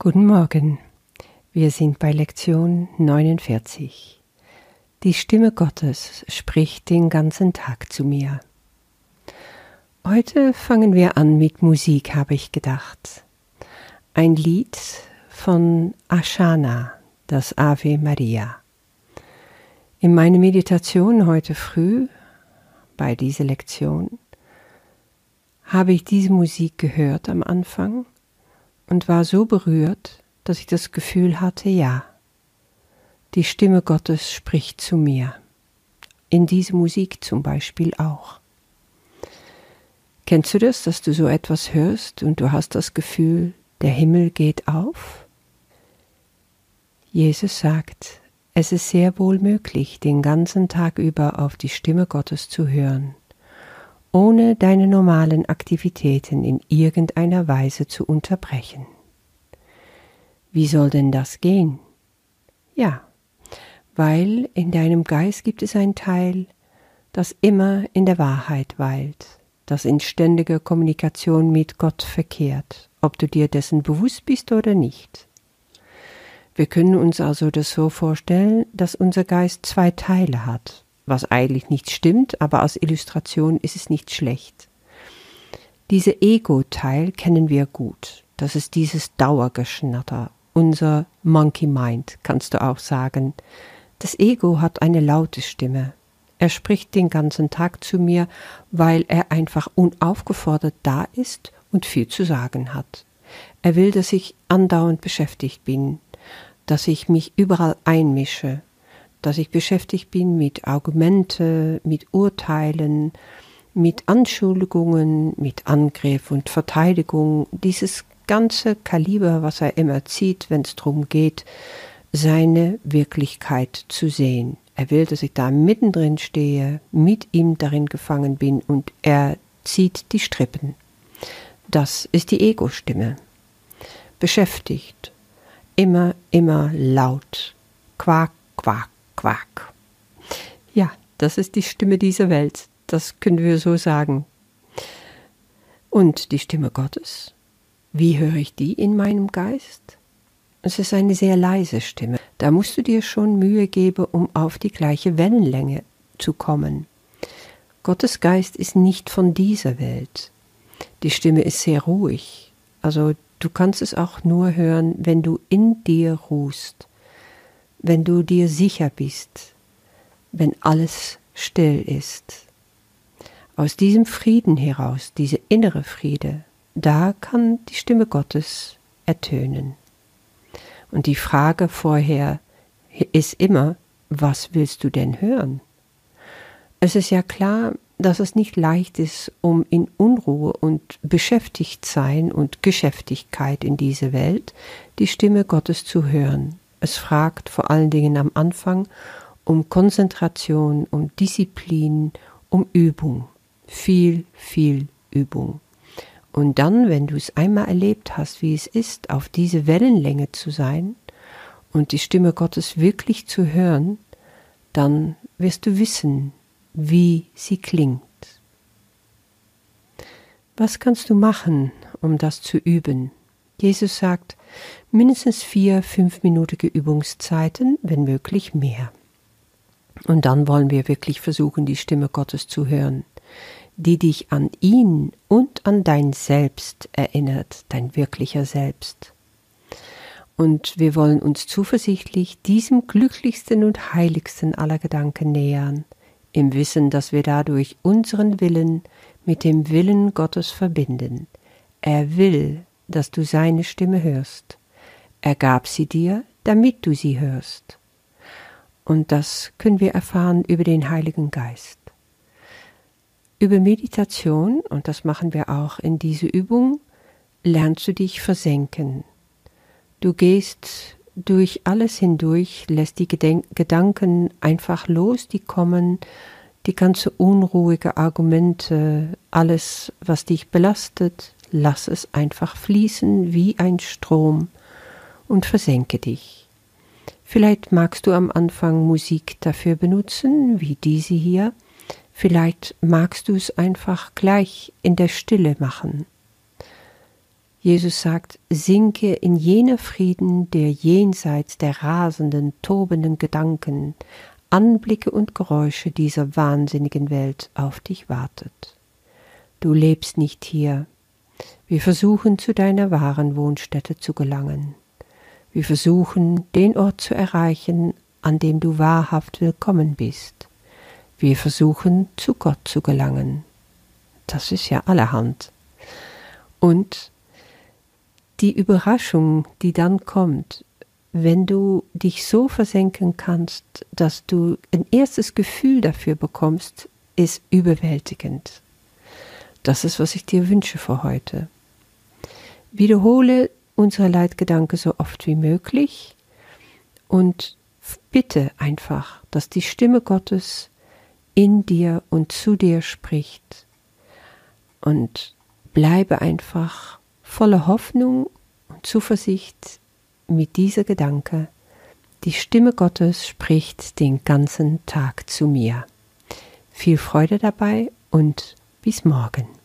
Guten Morgen. Wir sind bei Lektion 49. Die Stimme Gottes spricht den ganzen Tag zu mir. Heute fangen wir an mit Musik, habe ich gedacht. Ein Lied von Ashana, das Ave Maria. In meiner Meditation heute früh, bei dieser Lektion, habe ich diese Musik gehört am Anfang und war so berührt, dass ich das Gefühl hatte, ja, die Stimme Gottes spricht zu mir. In diese Musik zum Beispiel auch. Kennst du das, dass du so etwas hörst und du hast das Gefühl, der Himmel geht auf? Jesus sagt, es ist sehr wohl möglich, den ganzen Tag über auf die Stimme Gottes zu hören ohne deine normalen Aktivitäten in irgendeiner Weise zu unterbrechen. Wie soll denn das gehen? Ja, weil in deinem Geist gibt es ein Teil, das immer in der Wahrheit weilt, das in ständiger Kommunikation mit Gott verkehrt, ob du dir dessen bewusst bist oder nicht. Wir können uns also das so vorstellen, dass unser Geist zwei Teile hat, was eigentlich nicht stimmt, aber als Illustration ist es nicht schlecht. Diese Ego-Teil kennen wir gut. Das ist dieses Dauergeschnatter, unser Monkey Mind, kannst du auch sagen. Das Ego hat eine laute Stimme. Er spricht den ganzen Tag zu mir, weil er einfach unaufgefordert da ist und viel zu sagen hat. Er will, dass ich andauernd beschäftigt bin, dass ich mich überall einmische, dass ich beschäftigt bin mit Argumente, mit Urteilen, mit Anschuldigungen, mit Angriff und Verteidigung, dieses ganze Kaliber, was er immer zieht, wenn es darum geht, seine Wirklichkeit zu sehen. Er will, dass ich da mittendrin stehe, mit ihm darin gefangen bin und er zieht die Strippen. Das ist die Ego-Stimme. Beschäftigt, immer, immer laut, quak, quak, Quack. Ja, das ist die Stimme dieser Welt, das können wir so sagen. Und die Stimme Gottes, wie höre ich die in meinem Geist? Es ist eine sehr leise Stimme. Da musst du dir schon Mühe geben, um auf die gleiche Wellenlänge zu kommen. Gottes Geist ist nicht von dieser Welt. Die Stimme ist sehr ruhig. Also du kannst es auch nur hören, wenn du in dir ruhst wenn du dir sicher bist, wenn alles still ist. Aus diesem Frieden heraus, diese innere Friede, da kann die Stimme Gottes ertönen. Und die Frage vorher ist immer, was willst du denn hören? Es ist ja klar, dass es nicht leicht ist, um in Unruhe und beschäftigt sein und Geschäftigkeit in dieser Welt die Stimme Gottes zu hören. Es fragt vor allen Dingen am Anfang um Konzentration, um Disziplin, um Übung. Viel, viel Übung. Und dann, wenn du es einmal erlebt hast, wie es ist, auf diese Wellenlänge zu sein und die Stimme Gottes wirklich zu hören, dann wirst du wissen, wie sie klingt. Was kannst du machen, um das zu üben? Jesus sagt, mindestens vier fünfminütige Übungszeiten, wenn möglich mehr. Und dann wollen wir wirklich versuchen, die Stimme Gottes zu hören, die dich an ihn und an dein Selbst erinnert, dein wirklicher Selbst. Und wir wollen uns zuversichtlich diesem glücklichsten und heiligsten aller Gedanken nähern, im Wissen, dass wir dadurch unseren Willen mit dem Willen Gottes verbinden. Er will, dass du seine Stimme hörst. Er gab sie dir, damit du sie hörst. Und das können wir erfahren über den Heiligen Geist. Über Meditation, und das machen wir auch in dieser Übung, lernst du dich versenken. Du gehst durch alles hindurch, lässt die Gedenk Gedanken einfach los, die kommen, die ganze unruhige Argumente, alles, was dich belastet, lass es einfach fließen wie ein Strom und versenke dich. Vielleicht magst du am Anfang Musik dafür benutzen, wie diese hier. Vielleicht magst du es einfach gleich in der Stille machen. Jesus sagt, sinke in jener Frieden, der jenseits der rasenden, tobenden Gedanken, Anblicke und Geräusche dieser wahnsinnigen Welt auf dich wartet. Du lebst nicht hier. Wir versuchen zu deiner wahren Wohnstätte zu gelangen. Wir versuchen, den Ort zu erreichen, an dem du wahrhaft willkommen bist. Wir versuchen, zu Gott zu gelangen. Das ist ja allerhand. Und die Überraschung, die dann kommt, wenn du dich so versenken kannst, dass du ein erstes Gefühl dafür bekommst, ist überwältigend. Das ist, was ich dir wünsche für heute. Wiederhole unsere Leitgedanke so oft wie möglich und bitte einfach, dass die Stimme Gottes in dir und zu dir spricht. Und bleibe einfach voller Hoffnung und Zuversicht mit dieser Gedanke, die Stimme Gottes spricht den ganzen Tag zu mir. Viel Freude dabei und bis morgen.